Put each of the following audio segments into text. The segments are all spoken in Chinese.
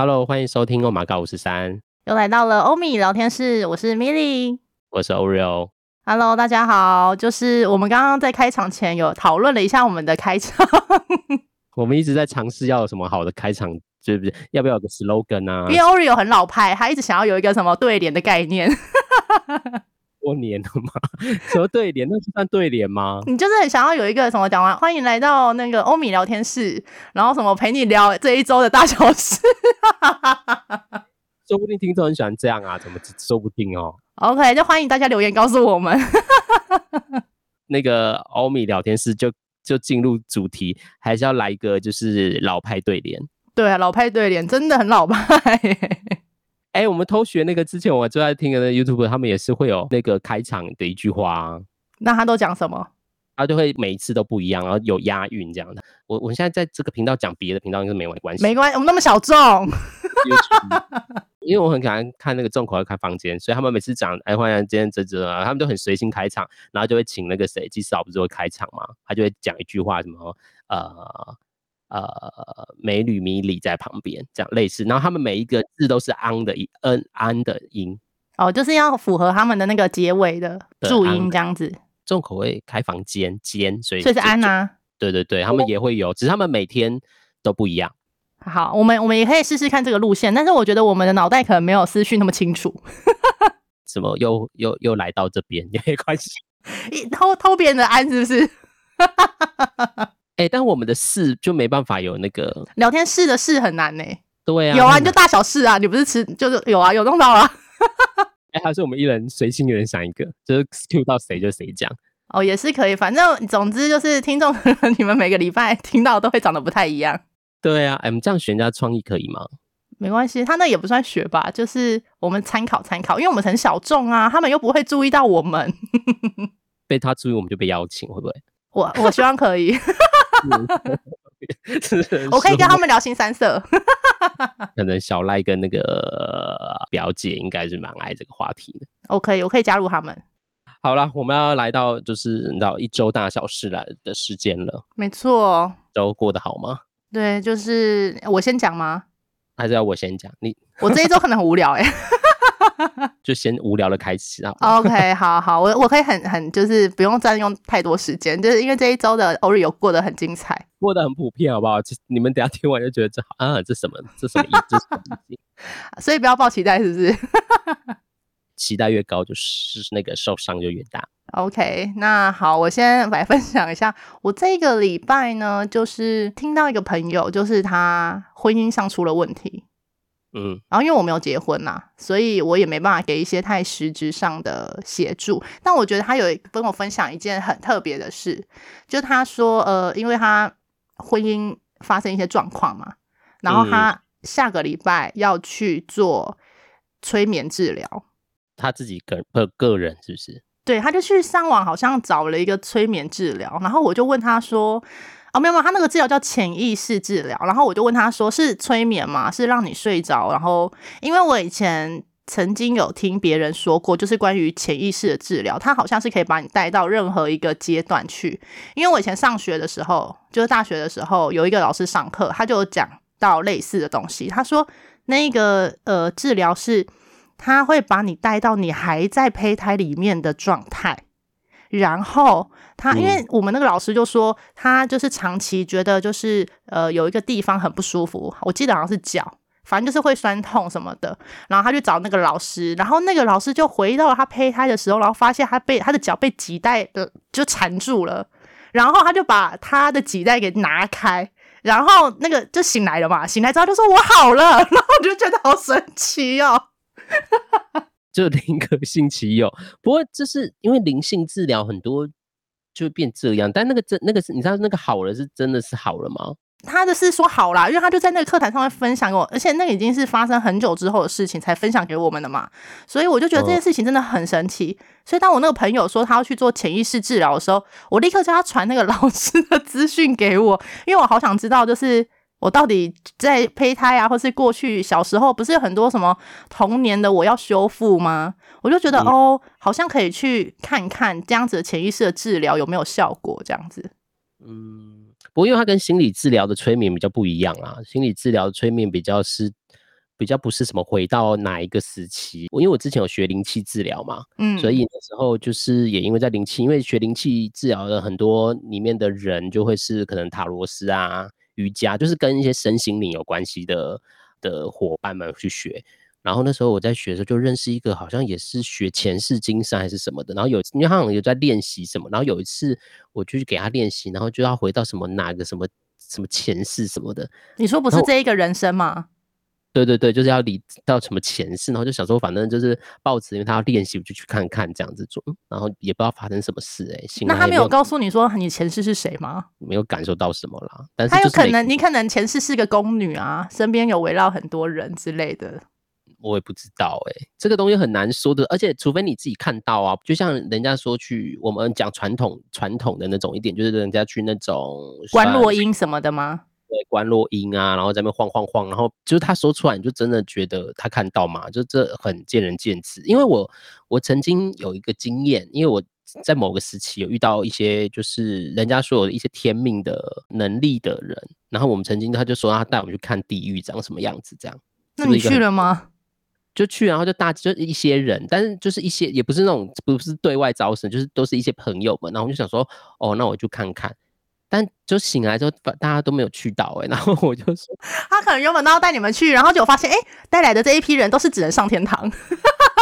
Hello，欢迎收听欧玛告五十三，又来到了欧米聊天室，我是 Milly，我是 Oreo。Hello，大家好，就是我们刚刚在开场前有讨论了一下我们的开场，我们一直在尝试要有什么好的开场，对不对？要不要有个 slogan 啊？因为 Oreo 很老派，他一直想要有一个什么对联的概念。过年了吗？什么对联？那是算对联吗？你就是很想要有一个什么讲完，欢迎来到那个欧米聊天室，然后什么陪你聊这一周的大小事。说不定听众很喜欢这样啊，怎么说不定哦？OK，就欢迎大家留言告诉我们。那个欧米聊天室就就进入主题，还是要来一个就是老派对联。对啊，老派对联真的很老派。哎、欸，我们偷学那个之前我最爱听的那 YouTube，他们也是会有那个开场的一句话啊。那他都讲什么？他就会每一次都不一样，然后有押韵这样的。我我现在在这个频道讲别的频道应该没关系。没关系，我们那么小众。因为我很喜欢看那个重口味开房间，所以他们每次讲哎，欢迎今天这这啊，他们都很随心开场，然后就会请那个谁，技师老不是会开场嘛，他就会讲一句话，什么呃。呃，美女迷离在旁边，这样类似。然后他们每一个字都是安的音，嗯，安的音。哦，就是要符合他们的那个结尾的注音，这样子。重口味开房间间，所以所以是安啊。对对对，他们也会有，只是他们每天都不一样。好，我们我们也可以试试看这个路线，但是我觉得我们的脑袋可能没有思绪那么清楚。怎么又又又来到这边也没关系，偷偷别人的安是不是？哎、欸，但我们的事就没办法有那个聊天室的事很难呢、欸。对啊，有啊，你就大小事啊，你不是吃就是有啊，有弄到啊。哎、欸，还是我们一人随心一人想一个，就是 Q 到谁就谁讲。哦，也是可以，反正总之就是听众你们每个礼拜听到都会长得不太一样。对啊，我们这样学人家创意可以吗？没关系，他那也不算学吧，就是我们参考参考，因为我们很小众啊，他们又不会注意到我们。被他注意，我们就被邀请，会不会？我我希望可以。我可以跟他们聊新三色。可能小赖跟那个表姐应该是蛮爱这个话题的。OK，我可以加入他们。好了，我们要来到就是你知道一周大小事来的时间了。没错。周过得好吗？对，就是我先讲吗？还是要我先讲？你我这一周可能很无聊哎、欸。就先无聊的开始啊。OK，好好，我我可以很很就是不用占用太多时间，就是因为这一周的 Oreo 过得很精彩，过得很普遍，好不好？你们等下听完就觉得这啊，这什么？这什么意思？所以不要抱期待，是不是？期待越高，就是那个受伤就越大。OK，那好，我先来分享一下，我这个礼拜呢，就是听到一个朋友，就是他婚姻上出了问题。嗯，然后因为我没有结婚呐，所以我也没办法给一些太实质上的协助。但我觉得他有跟我分享一件很特别的事，就他说，呃，因为他婚姻发生一些状况嘛，然后他下个礼拜要去做催眠治疗。嗯，他自己个个个人是不是？对，他就去上网，好像找了一个催眠治疗。然后我就问他说。哦，没有没有，他那个治疗叫潜意识治疗。然后我就问他说：“是催眠吗？是让你睡着？”然后因为我以前曾经有听别人说过，就是关于潜意识的治疗，它好像是可以把你带到任何一个阶段去。因为我以前上学的时候，就是大学的时候，有一个老师上课，他就讲到类似的东西。他说那个呃治疗是，他会把你带到你还在胚胎里面的状态。然后他，因为我们那个老师就说，他就是长期觉得就是呃有一个地方很不舒服，我记得好像是脚，反正就是会酸痛什么的。然后他去找那个老师，然后那个老师就回到了他胚胎的时候，然后发现他被他的脚被脐带的就缠住了，然后他就把他的脐带给拿开，然后那个就醒来了嘛，醒来之后就说我好了，然后我就觉得好神奇哦。就宁可信其有，不过这是因为灵性治疗很多就变这样，但那个真那个是你知道那个好了是真的是好了吗？他的是说好啦，因为他就在那个课堂上面分享给我，而且那个已经是发生很久之后的事情才分享给我们的嘛，所以我就觉得这件事情真的很神奇。嗯、所以当我那个朋友说他要去做潜意识治疗的时候，我立刻叫他传那个 老师的资讯给我，因为我好想知道就是。我到底在胚胎啊，或是过去小时候，不是有很多什么童年的我要修复吗？我就觉得、嗯、哦，好像可以去看看这样子的潜意识的治疗有没有效果，这样子。嗯，不过因为它跟心理治疗的催眠比较不一样啊，心理治疗的催眠比较是比较不是什么回到哪一个时期。因为我之前有学灵气治疗嘛，嗯，所以那时候就是也因为在灵气，因为学灵气治疗的很多里面的人就会是可能塔罗斯啊、瑜伽，就是跟一些身心灵有关系的的伙伴们去学。然后那时候我在学的时候就认识一个，好像也是学前世今生还是什么的。然后有因为他好像有在练习什么，然后有一次我就去给他练习，然后就要回到什么哪个什么什么前世什么的。你说不是这一个人生吗？对对对，就是要离到什么前世，然后就想说，反正就是抱持，因为他要练习，我就去看看这样子做，然后也不知道发生什么事哎、欸。那他没有告诉你说你前世是谁吗？没有感受到什么啦，但是他有可能，你可能前世是个宫女啊，身边有围绕很多人之类的。我也不知道哎、欸，这个东西很难说的，而且除非你自己看到啊，就像人家说去我们讲传统传统的那种一点，就是人家去那种观落阴什么的吗？对，观落音啊，然后在那边晃晃晃，然后就是他说出来，你就真的觉得他看到嘛？就这很见仁见智。因为我我曾经有一个经验，因为我在某个时期有遇到一些就是人家说有一些天命的能力的人，然后我们曾经他就说他带我们去看地狱长什么样子，这样。那你去了吗？就去，然后就大就一些人，但是就是一些也不是那种不是对外招生，就是都是一些朋友们，然后我就想说，哦，那我就看看。但就醒来之后，大家都没有去到哎、欸，然后我就说，他可能原本都要带你们去，然后就发现，哎、欸，带来的这一批人都是只能上天堂，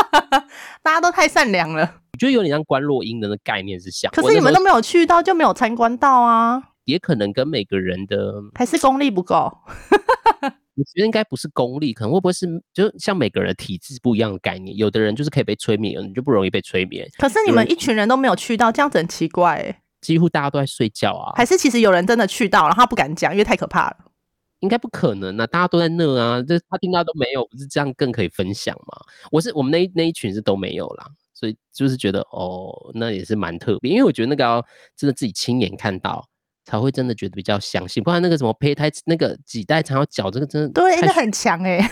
大家都太善良了。我觉得有点像观落阴的那概念是像，可是你们都没有去到，就没有参观到啊。也可能跟每个人的还是功力不够。我觉得应该不是功力，可能会不会是就像每个人的体质不一样的概念，有的人就是可以被催眠，有人就不容易被催眠。可是你们一群人都没有去到，这样子很奇怪哎、欸。几乎大家都在睡觉啊，还是其实有人真的去到，然后他不敢讲，因为太可怕了。应该不可能啊，大家都在那啊，这他听到都没有，不是这样更可以分享吗？我是我们那一那一群是都没有啦，所以就是觉得哦，那也是蛮特别，因为我觉得那个要真的自己亲眼看到，才会真的觉得比较相信，不然那个什么胚胎那个脐带长脚这个真的对，那很强哎、欸。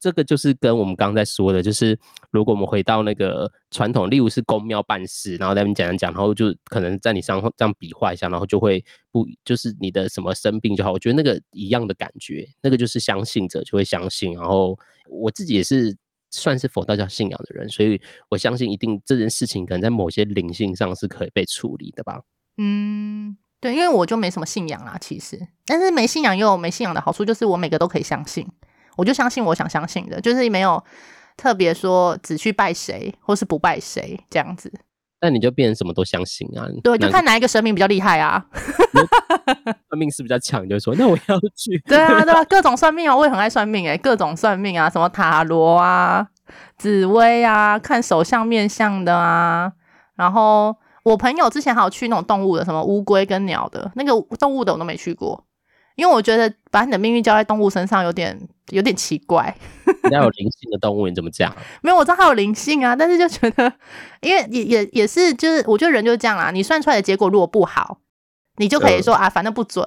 这个就是跟我们刚才说的，就是如果我们回到那个传统，例如是公庙办事，然后在那边讲讲讲，然后就可能在你身上这样比划一下，然后就会不就是你的什么生病就好。我觉得那个一样的感觉，那个就是相信者就会相信。然后我自己也是算是佛道教信仰的人，所以我相信一定这件事情可能在某些灵性上是可以被处理的吧。嗯，对，因为我就没什么信仰啦，其实，但是没信仰也有没信仰的好处，就是我每个都可以相信。我就相信我想相信的，就是没有特别说只去拜谁或是不拜谁这样子。那你就变成什么都相信啊？对，就看哪一个神明比较厉害啊。算命是比较强，就说那我要去。对啊，对啊，各种算命啊，我也很爱算命哎、欸，各种算命啊，什么塔罗啊、紫薇啊，看手相面相的啊。然后我朋友之前还有去那种动物的，什么乌龟跟鸟的，那个动物的我都没去过。因为我觉得把你的命运交在动物身上有点有点奇怪。人家有灵性的动物，你怎么讲？没有，我知道它有灵性啊，但是就觉得，因为也也也是，就是我觉得人就是这样啦。你算出来的结果如果不好，你就可以说、嗯、啊，反正不准。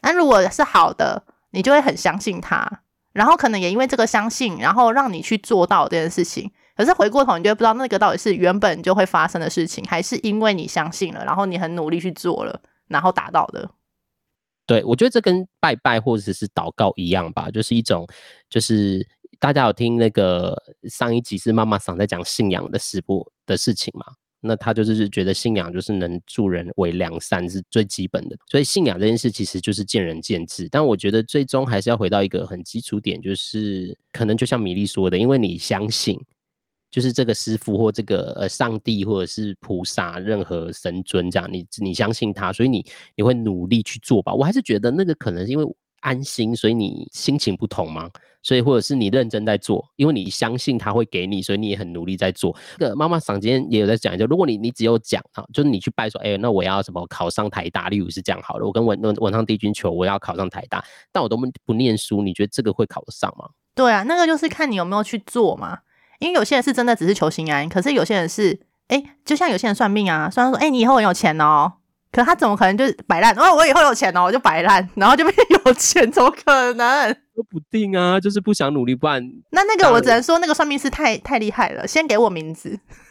但如果是好的，你就会很相信它，然后可能也因为这个相信，然后让你去做到这件事情。可是回过头，你就不知道那个到底是原本就会发生的事情，还是因为你相信了，然后你很努力去做了，然后达到的。对，我觉得这跟拜拜或者是祷告一样吧，就是一种，就是大家有听那个上一集是妈妈桑在讲信仰的事部的事情嘛，那他就是觉得信仰就是能助人为良善是最基本的，所以信仰这件事其实就是见仁见智，但我觉得最终还是要回到一个很基础点，就是可能就像米粒说的，因为你相信。就是这个师父或这个呃上帝或者是菩萨，任何神尊这样，你你相信他，所以你你会努力去做吧。我还是觉得那个可能因为安心，所以你心情不同嘛，所以或者是你认真在做，因为你相信他会给你，所以你也很努力在做。这个妈妈桑今天也有在讲，就如果你你只有讲啊，就是你去拜说，哎、那我要什么考上台大，例如是这样好了，我跟文文文昌帝君求我要考上台大，但我都不念书，你觉得这个会考得上吗？对啊，那个就是看你有没有去做嘛。因为有些人是真的只是求心安，可是有些人是，哎，就像有些人算命啊，算说，哎，你以后很有钱哦，可他怎么可能就是摆烂？哦，我以后有钱哦，我就摆烂，然后就变有钱，怎么可能？说不定啊，就是不想努力，不然那那个我只能说，那个算命师太太厉害了，先给我名字，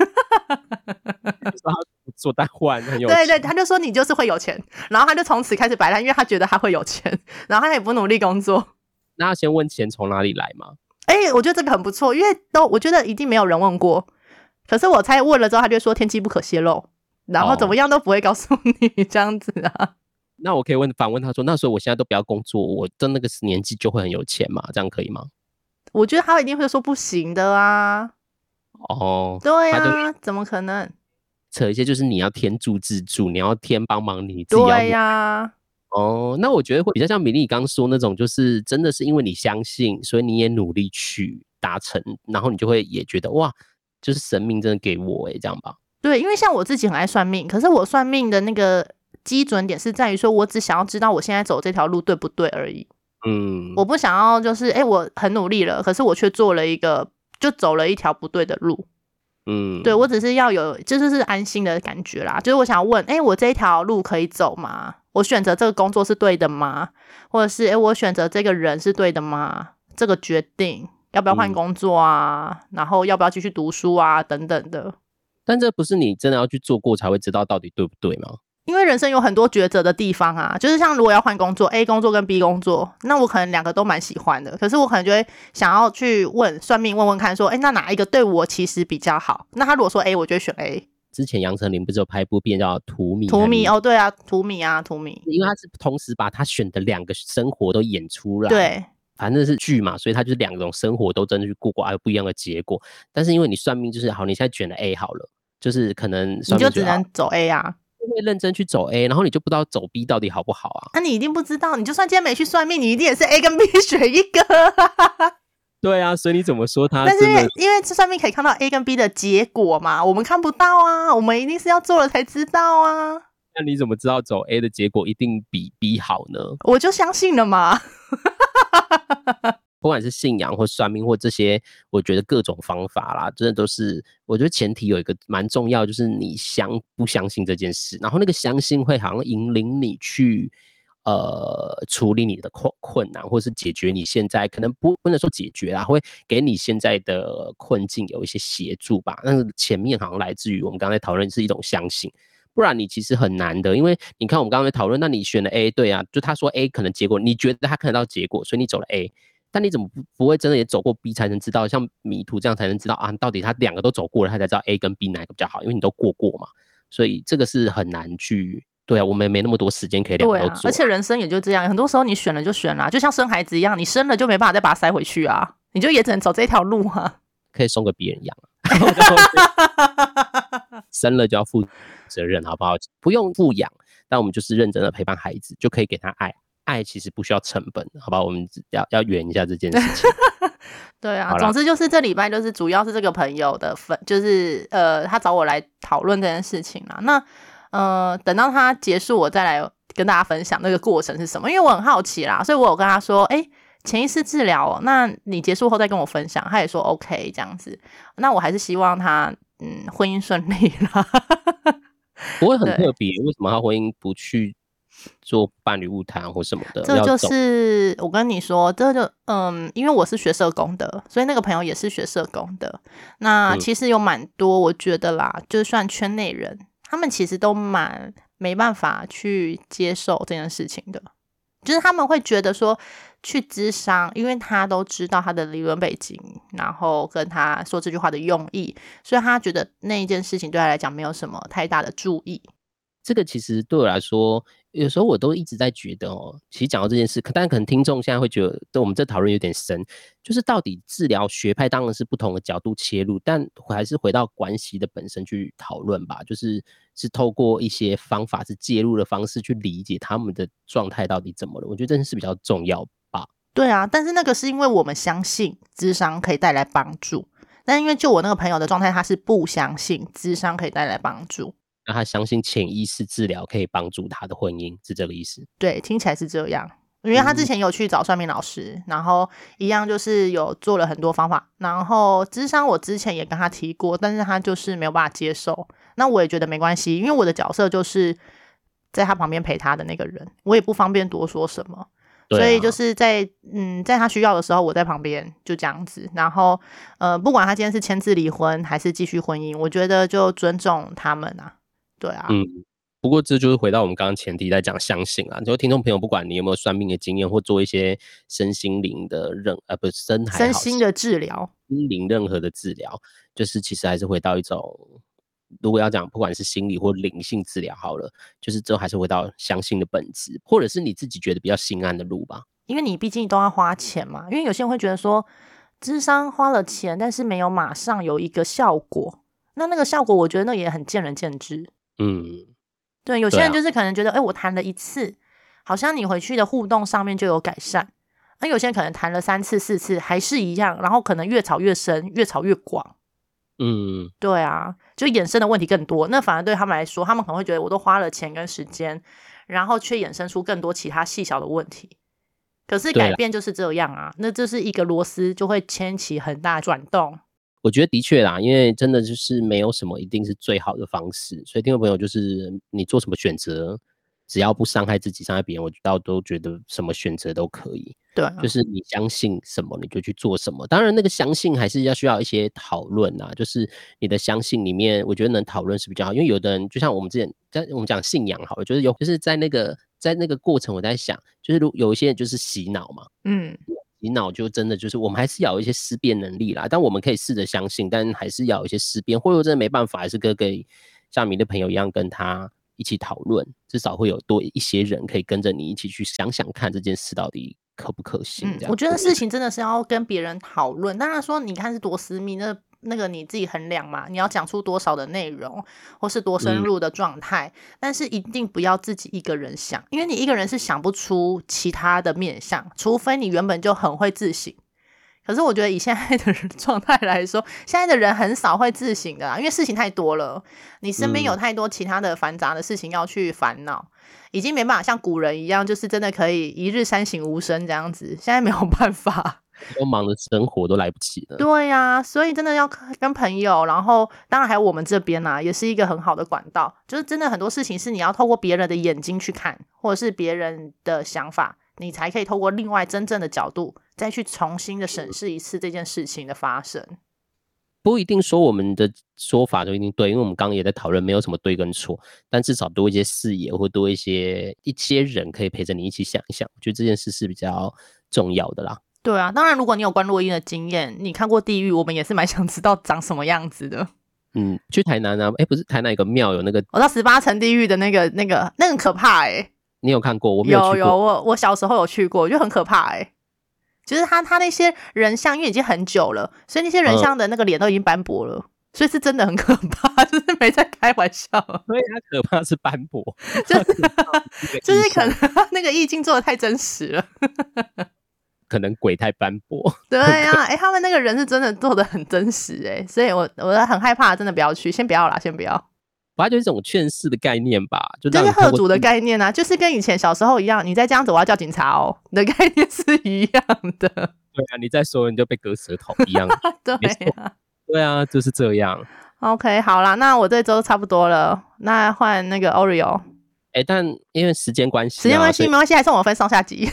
他做代换很有 钱，对对，他就说你就是会有钱，然后他就从此开始摆烂，因为他觉得他会有钱，然后他也不努力工作。那要先问钱从哪里来吗？哎、欸，我觉得这个很不错，因为都我觉得一定没有人问过。可是我猜问了之后，他就说天机不可泄露，然后怎么样都不会告诉你这样子啊。哦、那我可以问反问他说，那时候我现在都不要工作，我的那个年纪就会很有钱嘛？这样可以吗？我觉得他一定会说不行的啊。哦，对啊，怎么可能？扯一些就是你要天助自助，你要天帮忙你自己。对呀、啊。哦，那我觉得会比较像米粒刚刚说那种，就是真的是因为你相信，所以你也努力去达成，然后你就会也觉得哇，就是神明真的给我诶，这样吧？对，因为像我自己很爱算命，可是我算命的那个基准点是在于说，我只想要知道我现在走这条路对不对而已。嗯，我不想要就是哎，我很努力了，可是我却做了一个就走了一条不对的路。嗯，对，我只是要有就是是安心的感觉啦，就是我想要问，哎，我这一条路可以走吗？我选择这个工作是对的吗？或者是哎，我选择这个人是对的吗？这个决定要不要换工作啊？嗯、然后要不要继续读书啊？等等的。但这不是你真的要去做过才会知道到底对不对吗？因为人生有很多抉择的地方啊，就是像如果要换工作，A 工作跟 B 工作，那我可能两个都蛮喜欢的，可是我可能就会想要去问算命问问看，说，哎，那哪一个对我其实比较好？那他如果说 A，我就会选 A。之前杨丞琳不是有拍一部片叫《荼蘼》？荼蘼哦，对啊，荼蘼啊，荼蘼，因为他是同时把他选的两个生活都演出来，对，反正是剧嘛，所以他就是两种生活都真的去过过，还有不一样的结果。但是因为你算命就是好，你现在选了 A 好了，就是可能算命就，你就只能走 A 啊。会认真去走 A，然后你就不知道走 B 到底好不好啊？那、啊、你一定不知道，你就算今天没去算命，你一定也是 A 跟 B 选一个。对啊，所以你怎么说他？但是因为因为这算命可以看到 A 跟 B 的结果嘛，我们看不到啊，我们一定是要做了才知道啊。那你怎么知道走 A 的结果一定比 B 好呢？我就相信了嘛。不管是信仰或算命或这些，我觉得各种方法啦，真的都是。我觉得前提有一个蛮重要，就是你相不相信这件事，然后那个相信会好像引领你去呃处理你的困困难，或是解决你现在可能不不能说解决啦，会给你现在的困境有一些协助吧。但是前面好像来自于我们刚才讨论是一种相信，不然你其实很难的。因为你看我们刚才讨论，那你选了 A，对啊，就他说 A 可能结果，你觉得他看得到结果，所以你走了 A。但你怎么不不会真的也走过 B 才能知道？像迷途这样才能知道啊，到底他两个都走过了，他才知道 A 跟 B 哪个比较好，因为你都过过嘛，所以这个是很难去。对啊，我们也没那么多时间可以两个都做。啊，而且人生也就这样，很多时候你选了就选了，就像生孩子一样，你生了就没办法再把它塞回去啊，你就也只能走这条路啊。可以送给别人养，生了就要负责任，好不好？不用富养，但我们就是认真的陪伴孩子，就可以给他爱。爱其实不需要成本，好吧？我们要要圆一下这件事情。对啊，总之就是这礼拜就是主要是这个朋友的分，就是呃，他找我来讨论这件事情啦。那呃，等到他结束，我再来跟大家分享那个过程是什么，因为我很好奇啦，所以我有跟他说，哎、欸，潜意识治疗喔，那你结束后再跟我分享。他也说 OK 这样子。那我还是希望他嗯婚姻顺利啦。不会很特别，为什么他婚姻不去？做伴侣物谈或什么的，这就是我跟你说，这就嗯，因为我是学社工的，所以那个朋友也是学社工的。那其实有蛮多，我觉得啦，就算圈内人，他们其实都蛮没办法去接受这件事情的，就是他们会觉得说去咨商，因为他都知道他的理论背景，然后跟他说这句话的用意，所以他觉得那一件事情对他来讲没有什么太大的注意。这个其实对我来说，有时候我都一直在觉得哦，其实讲到这件事，可但可能听众现在会觉得，我们这讨论有点深，就是到底治疗学派当然是不同的角度切入，但还是回到关系的本身去讨论吧，就是是透过一些方法是介入的方式去理解他们的状态到底怎么了，我觉得这件事比较重要吧。对啊，但是那个是因为我们相信智商可以带来帮助，但因为就我那个朋友的状态，他是不相信智商可以带来帮助。让他相信潜意识治疗可以帮助他的婚姻，是这个意思？对，听起来是这样。因为他之前有去找算命老师，嗯、然后一样就是有做了很多方法。然后智商我之前也跟他提过，但是他就是没有办法接受。那我也觉得没关系，因为我的角色就是在他旁边陪他的那个人，我也不方便多说什么。啊、所以就是在嗯，在他需要的时候，我在旁边就这样子。然后呃，不管他今天是签字离婚还是继续婚姻，我觉得就尊重他们啊。对啊，嗯，不过这就是回到我们刚刚前提在讲相信啊，就听众朋友，不管你有没有算命的经验，或做一些身心灵的任呃不是身身心的治疗，心灵任何的治疗，就是其实还是回到一种，如果要讲不管是心理或灵性治疗好了，就是最后还是回到相信的本质，或者是你自己觉得比较心安的路吧。因为你毕竟都要花钱嘛，因为有些人会觉得说，智商花了钱，但是没有马上有一个效果，那那个效果我觉得那也很见仁见智。嗯。对，有些人就是可能觉得，哎、啊，我谈了一次，好像你回去的互动上面就有改善。那有些人可能谈了三次、四次，还是一样，然后可能越吵越深，越吵越广。嗯，对啊，就衍生的问题更多。那反而对他们来说，他们可能会觉得，我都花了钱跟时间，然后却衍生出更多其他细小的问题。可是改变就是这样啊，那这是一个螺丝，就会牵起很大转动。我觉得的确啦，因为真的就是没有什么一定是最好的方式，所以听众朋友就是你做什么选择，只要不伤害自己、伤害别人，我倒都觉得什么选择都可以。对啊，就是你相信什么你就去做什么。当然，那个相信还是要需要一些讨论啊。就是你的相信里面，我觉得能讨论是比较好，因为有的人就像我们之前在我们讲信仰，好了，就是有就是在那个在那个过程，我在想，就是如有一些人就是洗脑嘛，嗯。洗脑就真的就是我们还是要有一些思辨能力啦，但我们可以试着相信，但还是要有一些思辨，或者真的没办法，还是跟跟像你的朋友一样跟他一起讨论，至少会有多一些人可以跟着你一起去想想看这件事到底可不可行。我觉得事情真的是要跟别人讨论，当然说你看是多私密那。那个你自己衡量嘛，你要讲出多少的内容，或是多深入的状态，嗯，但是一定不要自己一个人想，因为你一个人是想不出其他的面相，除非你原本就很会自省。可是我觉得以现在的状态来说，现在的人很少会自省的啦，因为事情太多了，你身边有太多其他的繁杂的事情要去烦恼，嗯，已经没办法像古人一样，就是真的可以一日三省吾身这样子，现在没有办法。都忙的生活都来不及了。对呀、啊，所以真的要跟朋友，然后当然还有我们这边呐、啊，也是一个很好的管道。就是真的很多事情是你要透过别人的眼睛去看，或者是别人的想法，你才可以透过另外真正的角度，再去重新的审视一次这件事情的发生。不一定说我们的说法就一定对，因为我们刚刚也在讨论，没有什么对跟错，但至少多一些视野，或多一些一些人可以陪着你一起想一想，我觉得这件事是比较重要的啦。对啊，当然，如果你有观落阴的经验，你看过地狱，我们也是蛮想知道长什么样子的。嗯，去台南啊，哎，不是台南有个庙有那个，我到十八层地狱的那个那个那个很可怕哎、欸。你有看过？我没有去过。有有，我我小时候有去过，就很可怕哎、欸。就是他他那些人像，因为已经很久了，所以那些人像的那个脸都已经斑驳了、嗯，所以是真的很可怕，就是没在开玩笑。所以他可怕是斑驳，就是就是可能那个意境做的太真实了。可能鬼太斑驳，对呀、啊，哎、欸，他们那个人是真的做的很真实、欸，哎，所以我我很害怕，真的不要去，先不要啦，先不要。它就是一种劝世的概念吧，就就是贺主的概念啊，就是跟以前小时候一样，你再这样子，我要叫警察哦，你的概念是一样的。对啊，你再说你就被割舌头一样。对啊，对啊，就是这样。OK，好啦，那我这周差不多了，那换那个 Oreo。哎、欸，但因为时间关系、啊，时间关系没关系，还是我们分上下集。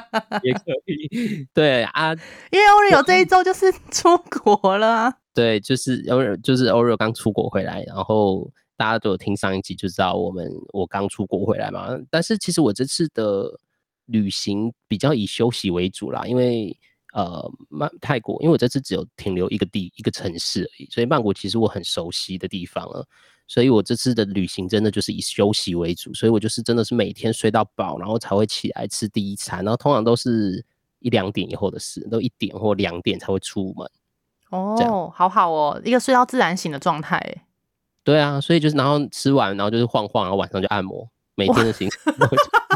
也可以，对啊，因为 Oreo 这一周就是出国了啊。对，就是 Oreo，就是 Oreo 刚出国回来，然后大家都有听上一集就知道我们我刚出国回来嘛。但是其实我这次的旅行比较以休息为主啦，因为呃曼泰国，因为我这次只有停留一个地一个城市而已，所以曼谷其实我很熟悉的地方了。所以我这次的旅行真的就是以休息为主，所以我就是真的是每天睡到饱，然后才会起来吃第一餐，然后通常都是一两点以后的事，都一点或两点才会出门。哦，好好哦，一个睡到自然醒的状态。对啊，所以就是然后吃完，然后就是晃晃，然后晚上就按摩，每天的行程。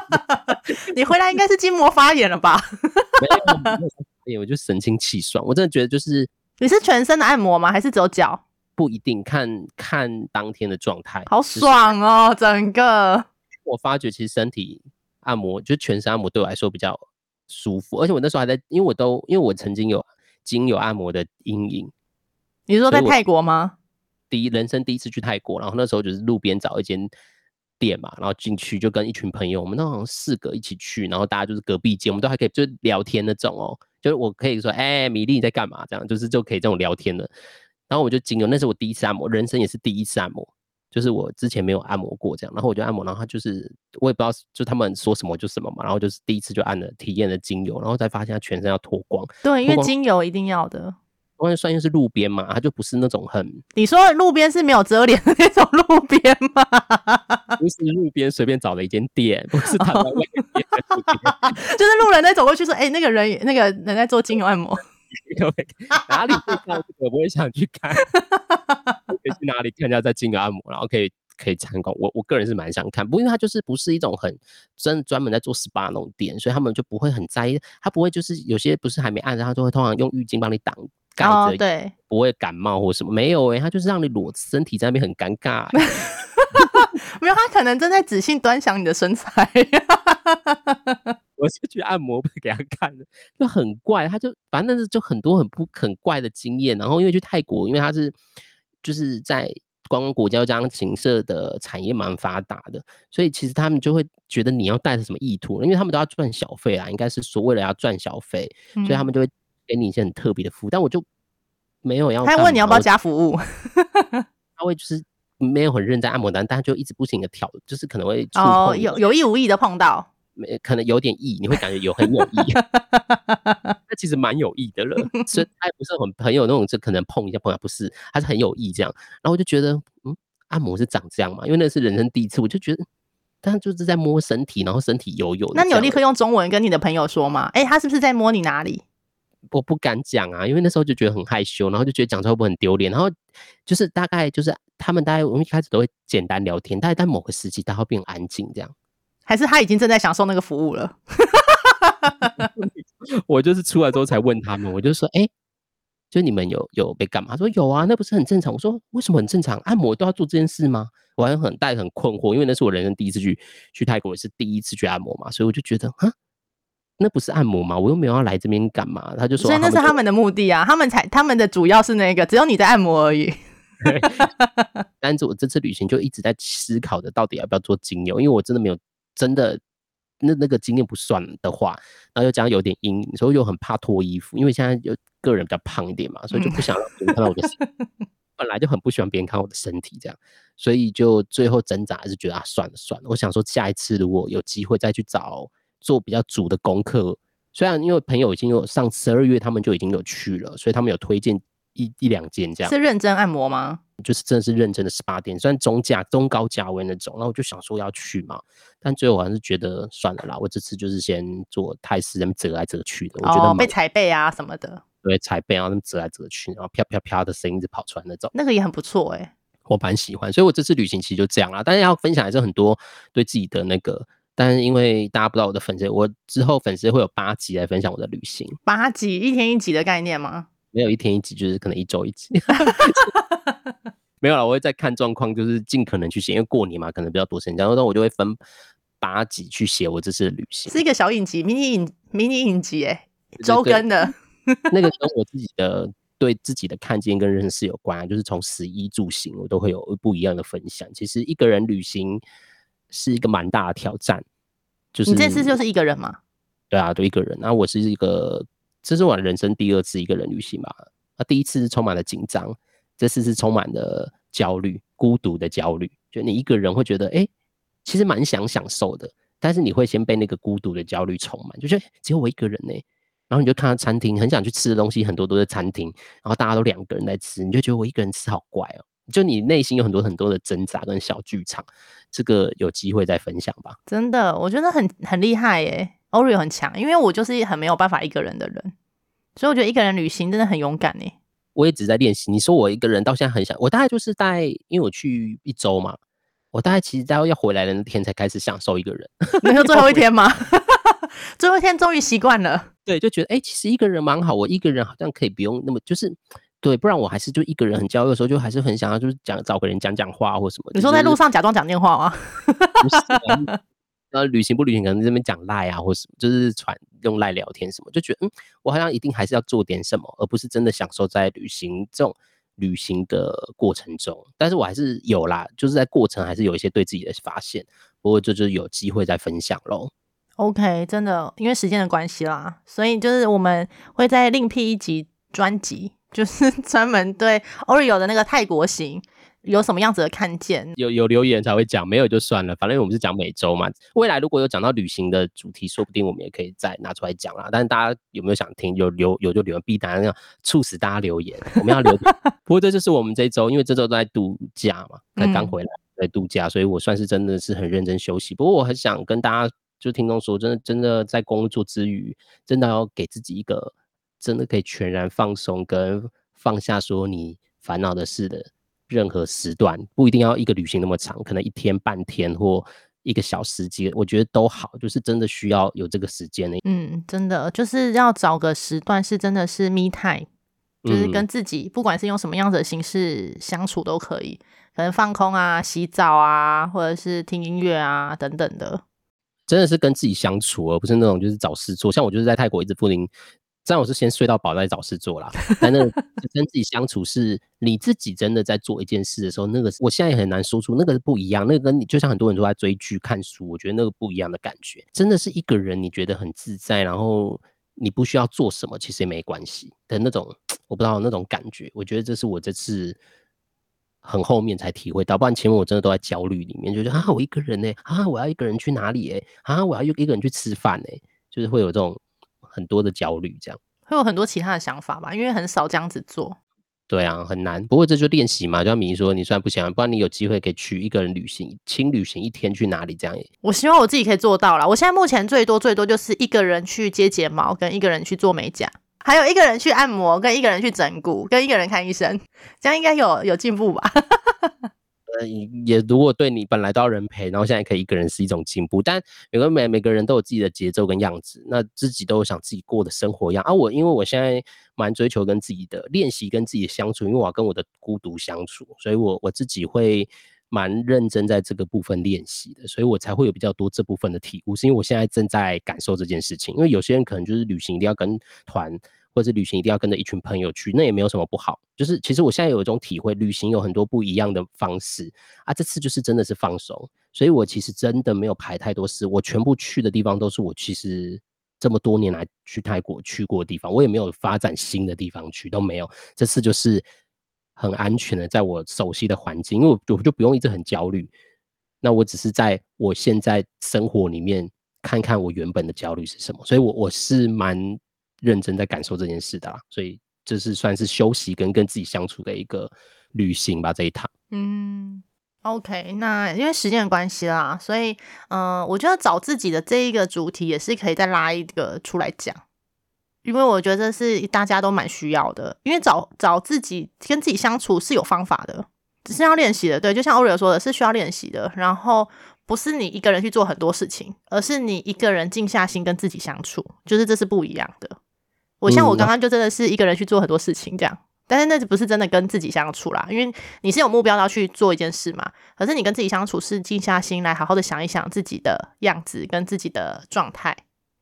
你回来应该是筋膜发炎了吧？没有，我就神清气爽。我真的觉得就是你是全身的按摩吗？还是只有脚？不一定，看看当天的状态。好爽哦，整个。我发觉其实身体按摩，就全身按摩对我来说比较舒服，而且我那时候还在，因为我都因为我曾经有经有按摩的阴影。你是说在泰国吗？第一人生第一次去泰国，然后那时候就是路边找一间店嘛，然后进去就跟一群朋友，我们那好像四个一起去，然后大家就是隔壁间，我们都还可以就聊天那种哦，就是我可以说，哎、欸，米粒你在干嘛？这样就是就可以这种聊天的。然后我就精油，那是我第一次按摩，人生也是第一次按摩。就是我之前没有按摩过这样，然后我就按摩，然后他就是我也不知道，就他们说什么就什么嘛，然后就是第一次就按了体验了精油，然后才发现他全身要脱光。对，因为精油一定要的。因为算是路边嘛，它就不是那种很……你说路边是没有遮脸的那种路边吗？不是路边随便找了一间店，不是他们 就是路人在走过去说：“哎、欸，那个人那个人在做精油按摩。” 哪里会看？我不会想去看。可以去哪里看人家在精油按摩，然后可以可以参观。我我个人是蛮想看，不过因为它就是不是一种很真专门在做 SPA 那种店，所以他们就不会很在意。他不会就是有些不是还没按，然后就会通常用浴巾帮你挡。盖着对，不会感冒或什么，没有诶、欸，他就是让你裸身体在那边很尴尬、欸。没有，他可能正在仔细端详你的身材。我是去按摩 给他看的，就很怪，他就反正就很多很不很怪的经验。然后因为去泰国，因为他是就是在观光国家这样情色的产业蛮发达的，所以其实他们就会觉得你要带着什么意图，因为他们都要赚小费啊，应该是说为了要赚小费，所以他们就会。给你一些很特别的服务，但我就没有要。他问你要不要加服务，他会就是没有很认真按摩单，但他就一直不停的挑，就是可能会哦有有意无意的碰到，没可能有点意，你会感觉有很有意，那其实蛮有意的了，所以他也不是很很有那种，就可能碰一下碰一下，不是，他是很有意这样，然后我就觉得嗯，按摩是长这样嘛，因为那是人生第一次，我就觉得，他就是在摸身体，然后身体油油，那你有立刻用中文跟你的朋友说吗？哎、欸，他是不是在摸你哪里？我不敢讲啊，因为那时候就觉得很害羞，然后就觉得讲出来会很丢脸。然后就是大概就是他们大概我们一开始都会简单聊天，但是在某个时期他会变安静这样。还是他已经正在享受那个服务了？我就是出来之后才问他们，我就说：“哎、欸，就你们有有被干嘛？”他说：“有啊，那不是很正常。”我说：“为什么很正常？按摩都要做这件事吗？”我还很带很困惑，因为那是我人生第一次去去泰国，也是第一次去按摩嘛，所以我就觉得啊。那不是按摩吗？我又没有要来这边干嘛？他就说，所以那是他们的目的啊，他们才他们的主要是那个，只有你在按摩而已。但是，我这次旅行就一直在思考着，到底要不要做精油，因为我真的没有真的那那个经验不算的话，然后又讲有点阴影，所以又很怕脱衣服，因为现在有个人比较胖一点嘛，所以就不想让别人看到我的身体。本来就很不喜欢别人看我的身体，这样，所以就最后挣扎还是觉得啊，算了算了，我想说下一次如果有机会再去找。做比较足的功课，虽然因为朋友已经有上十二月，他们就已经有去了，所以他们有推荐一一两间这样。是认真按摩吗？就是真的是认真的 SPA 店，虽然中价中高价位那种。然后我就想说要去嘛，但最后我还是觉得算了啦。我这次就是先做泰式，人折来折去的，我觉得、哦、被踩背啊什么的，对，踩背啊，那么折来折去，然后啪啪啪的声音就跑出来那种，那个也很不错哎、欸，我蛮喜欢。所以我这次旅行其实就这样啦，但是要分享还是很多对自己的那个。但是因为大家不知道我的粉丝，我之后粉丝会有八集来分享我的旅行。八集，一天一集的概念吗？没有一天一集，就是可能一周一集。没有了，我会再看状况，就是尽可能去写，因为过年嘛，可能比较多时间，然后我就会分八集去写我这次的旅行。是一个小影集，迷你影迷你影集，哎，周更的。那个跟我自己的对自己的看见跟认识有关啊，就是从食衣住行，我都会有不一样的分享。其实一个人旅行是一个蛮大的挑战。就是、你这次就是一个人吗？对啊，就一个人。然后我是一个，这是我人生第二次一个人旅行吧。那第一次是充满了紧张，这次是充满了焦虑、孤独的焦虑。就你一个人会觉得，哎、其实蛮想享受的，但是你会先被那个孤独的焦虑充满，就觉得只有我一个人呢。然后你就看到餐厅，很想去吃的东西很多都是餐厅，然后大家都两个人在吃，你就觉得我一个人吃好怪哦。就你内心有很多很多的挣扎跟小剧场，这个有机会再分享吧。真的，我觉得很很厉害耶，Oreo 很强，因为我就是很没有办法一个人的人，所以我觉得一个人旅行真的很勇敢耶。我一直在练习。你说我一个人到现在很想，我大概就是在，因为我去一周嘛，我大概其实在要回来的那天才开始享受一个人。没有最后一天吗？最后一天终于习惯了。对，就觉得哎、欸，其实一个人蛮好，我一个人好像可以不用那么就是。对，不然我还是就一个人很焦虑的时候，就还是很想要就是讲找个人讲讲话或什么。你说在路上假装讲电话吗？不是、啊，呃，旅行不旅行，可能这边讲赖啊，或什么，就是传用赖聊天什么，就觉得嗯，我好像一定还是要做点什么，而不是真的享受在旅行这种旅行的过程中。但是我还是有啦，就是在过程还是有一些对自己的发现，不过就，就有机会再分享喽。OK，真的，因为时间的关系啦，所以就是我们会再另辟一集专辑。就是 专门对 Oreo 的那个泰国行有什么样子的看见？有有留言才会讲，没有就算了。反正我们是讲每周嘛。未来如果有讲到旅行的主题，说不定我们也可以再拿出来讲啦。但是大家有没有想听？有留有就留言，必然要促使大家留言。我们要留。不过这就是我们这周，因为这周都在度假嘛，才刚回来在度假，所以我算是真的是很认真休息。不过我很想跟大家就听众说，真的真的在工作之余，真的要给自己一个真的可以全然放松跟放下说你烦恼的事的。任何时段不一定要一个旅行那么长，可能一天半天或一个小时几，我觉得都好，就是真的需要有这个时间。嗯，真的就是要找个时段是真的是 me time，就是跟自己不管是用什么样子的形式相处都可以，可能放空啊、洗澡啊，或者是听音乐啊等等的，真的是跟自己相处，而不是那种就是找事做。像我就是在泰国一直不停。虽然我是先睡到饱再找事做啦，但那 跟自己相处是你自己真的在做一件事的时候，那个我现在也很难说出那个是不一样。那个跟你就像很多人都在追剧看书，我觉得那个不一样的感觉，真的是一个人你觉得很自在，然后你不需要做什么，其实也没关系的那种，我不知道那种感觉。我觉得这是我这次很后面才体会到，不然前面我真的都在焦虑里面，就觉得啊我一个人呢、欸，啊我要一个人去哪里哎、欸，啊我要一个人去吃饭哎、欸，就是会有这种。很多的焦虑，这样会有很多其他的想法吧，因为很少这样子做。对啊，很难。不过这就练习嘛，就像明说，你虽然不想，不然你有机会可以去一个人旅行，轻旅行一天去哪里这样。我希望我自己可以做到啦。我现在目前最多最多就是一个人去接睫毛，跟一个人去做美甲，还有一个人去按摩，跟一个人去整骨，跟一个人看医生，这样应该有有进步吧。也如果对你本来都要人陪，然后现在可以一个人是一种进步。但每个每每个人都有自己的节奏跟样子，那自己都有想自己过的生活样啊。我因为我现在蛮追求跟自己的练习跟自己的相处，因为我要跟我的孤独相处，所以我我自己会蛮认真在这个部分练习的，所以我才会有比较多这部分的体悟。是因为我现在正在感受这件事情，因为有些人可能就是旅行一定要跟团。或者旅行一定要跟着一群朋友去，那也没有什么不好。就是其实我现在有一种体会，旅行有很多不一样的方式啊。这次就是真的是放松，所以我其实真的没有排太多事。我全部去的地方都是我其实这么多年来去泰国去过的地方，我也没有发展新的地方去，都没有。这次就是很安全的，在我熟悉的环境，因为我就不用一直很焦虑。那我只是在我现在生活里面看看我原本的焦虑是什么，所以我我是蛮。认真在感受这件事的啦，所以这是算是休息跟跟自己相处的一个旅行吧，这一趟。嗯，OK，那因为时间的关系啦，所以嗯、我觉得找自己的这一个主题也是可以再拉一个出来讲，因为我觉得这是大家都蛮需要的，因为找找自己跟自己相处是有方法的，只是要练习的。对，就像 Oreo 说的，是需要练习的。然后不是你一个人去做很多事情，而是你一个人静下心跟自己相处，就是这是不一样的。我像我刚刚就真的是一个人去做很多事情这样，但是那不是真的跟自己相处啦，因为你是有目标要去做一件事嘛。可是你跟自己相处是静下心来，好好的想一想自己的样子跟自己的状态、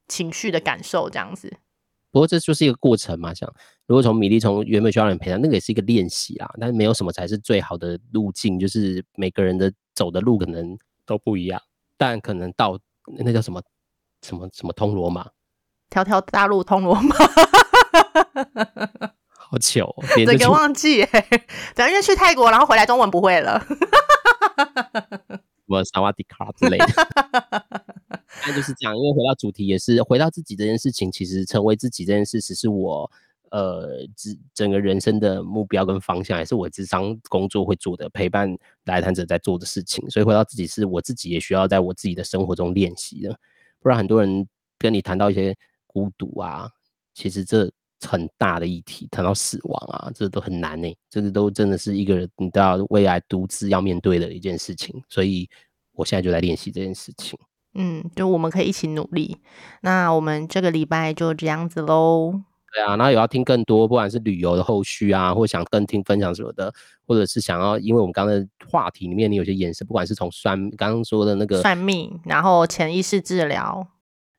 情绪的感受这样子。不过这就是一个过程嘛，像如果从米粒从原本需要人陪他，那个也是一个练习啦。但是没有什么才是最好的路径，就是每个人的走的路可能都不一样，但可能到那叫什么什么什么通罗马。条条大路通罗马，好糗、哦，整个忘记、欸。等因为去泰国，然后回来中文不会了。什么萨瓦迪卡之类的，那就是这样。因为回到主题，也是回到自己这件事情。其实成为自己这件事，只是我呃，整整个人生的目标跟方向，也是我智商工作会做的，陪伴来谈者在做的事情。所以回到自己，是我自己也需要在我自己的生活中练习的。不然很多人跟你谈到一些。孤独啊，其实这很大的议题，谈到死亡啊，这都很难呢、欸。这个都真的是一个人你都要未来独自要面对的一件事情。所以我现在就在练习这件事情。嗯，就我们可以一起努力。那我们这个礼拜就这样子喽。对啊，然后有要听更多，不管是旅游的后续啊，或想更听分享什么的，或者是想要，因为我们刚刚的话题里面你有些延伸，不管是从算刚刚说的那个算命，然后潜意识治疗。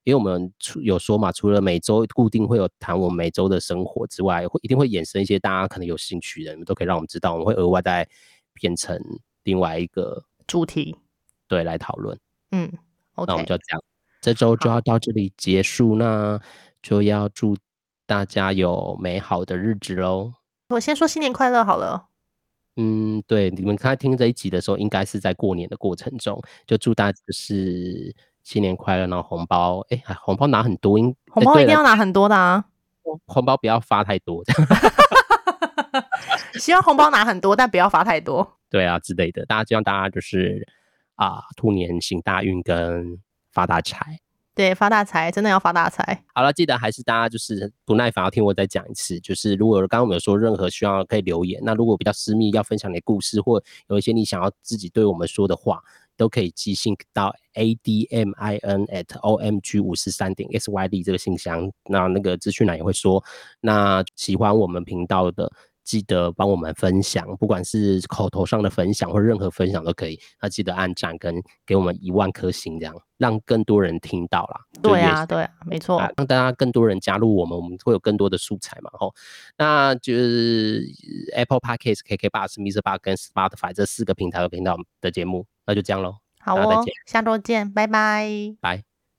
因为我们除有说嘛，除了每周固定会有谈我们每周的生活之外，会一定会衍生一些大家可能有兴趣的，你们都可以让我们知道，我们会额外再变成另外一个主题，对，来讨论。嗯，okay. 那我们就这样，这周就要到这里结束，那就要祝大家有美好的日子喽。我先说新年快乐好了。嗯，对，你们刚才听这一集的时候，应该是在过年的过程中，就祝大家就是新年快乐，然后红包，哎，红包拿很多，应红包一定要拿很多的啊，红包不要发太多，希望红包拿很多，但不要发太多，对啊之类的，大家希望大家就是啊，兔年行大运跟发大财。对，发大财，真的要发大财。好了，记得还是大家就是不耐烦要听我再讲一次。就是如果刚刚我们有说任何需要可以留言，那如果比较私密要分享你的故事，或有一些你想要自己对我们说的话，都可以寄信到 a d m i n at o m g 五十三点 s y d 这个信箱。那那个资讯栏也会说。那喜欢我们频道的。记得帮我们分享，不管是口头上的分享或任何分享都可以。那记得按赞跟给我们一万颗星，这样让更多人听到啦。对啊，对啊，没错，让大家更多人加入我们，我们会有更多的素材嘛。吼，那就是 Apple Podcast、KK Bus、MixerBox 跟 Spotify 这四个平台的频道的节目，那就这样喽。好哦，下周见，拜拜，拜。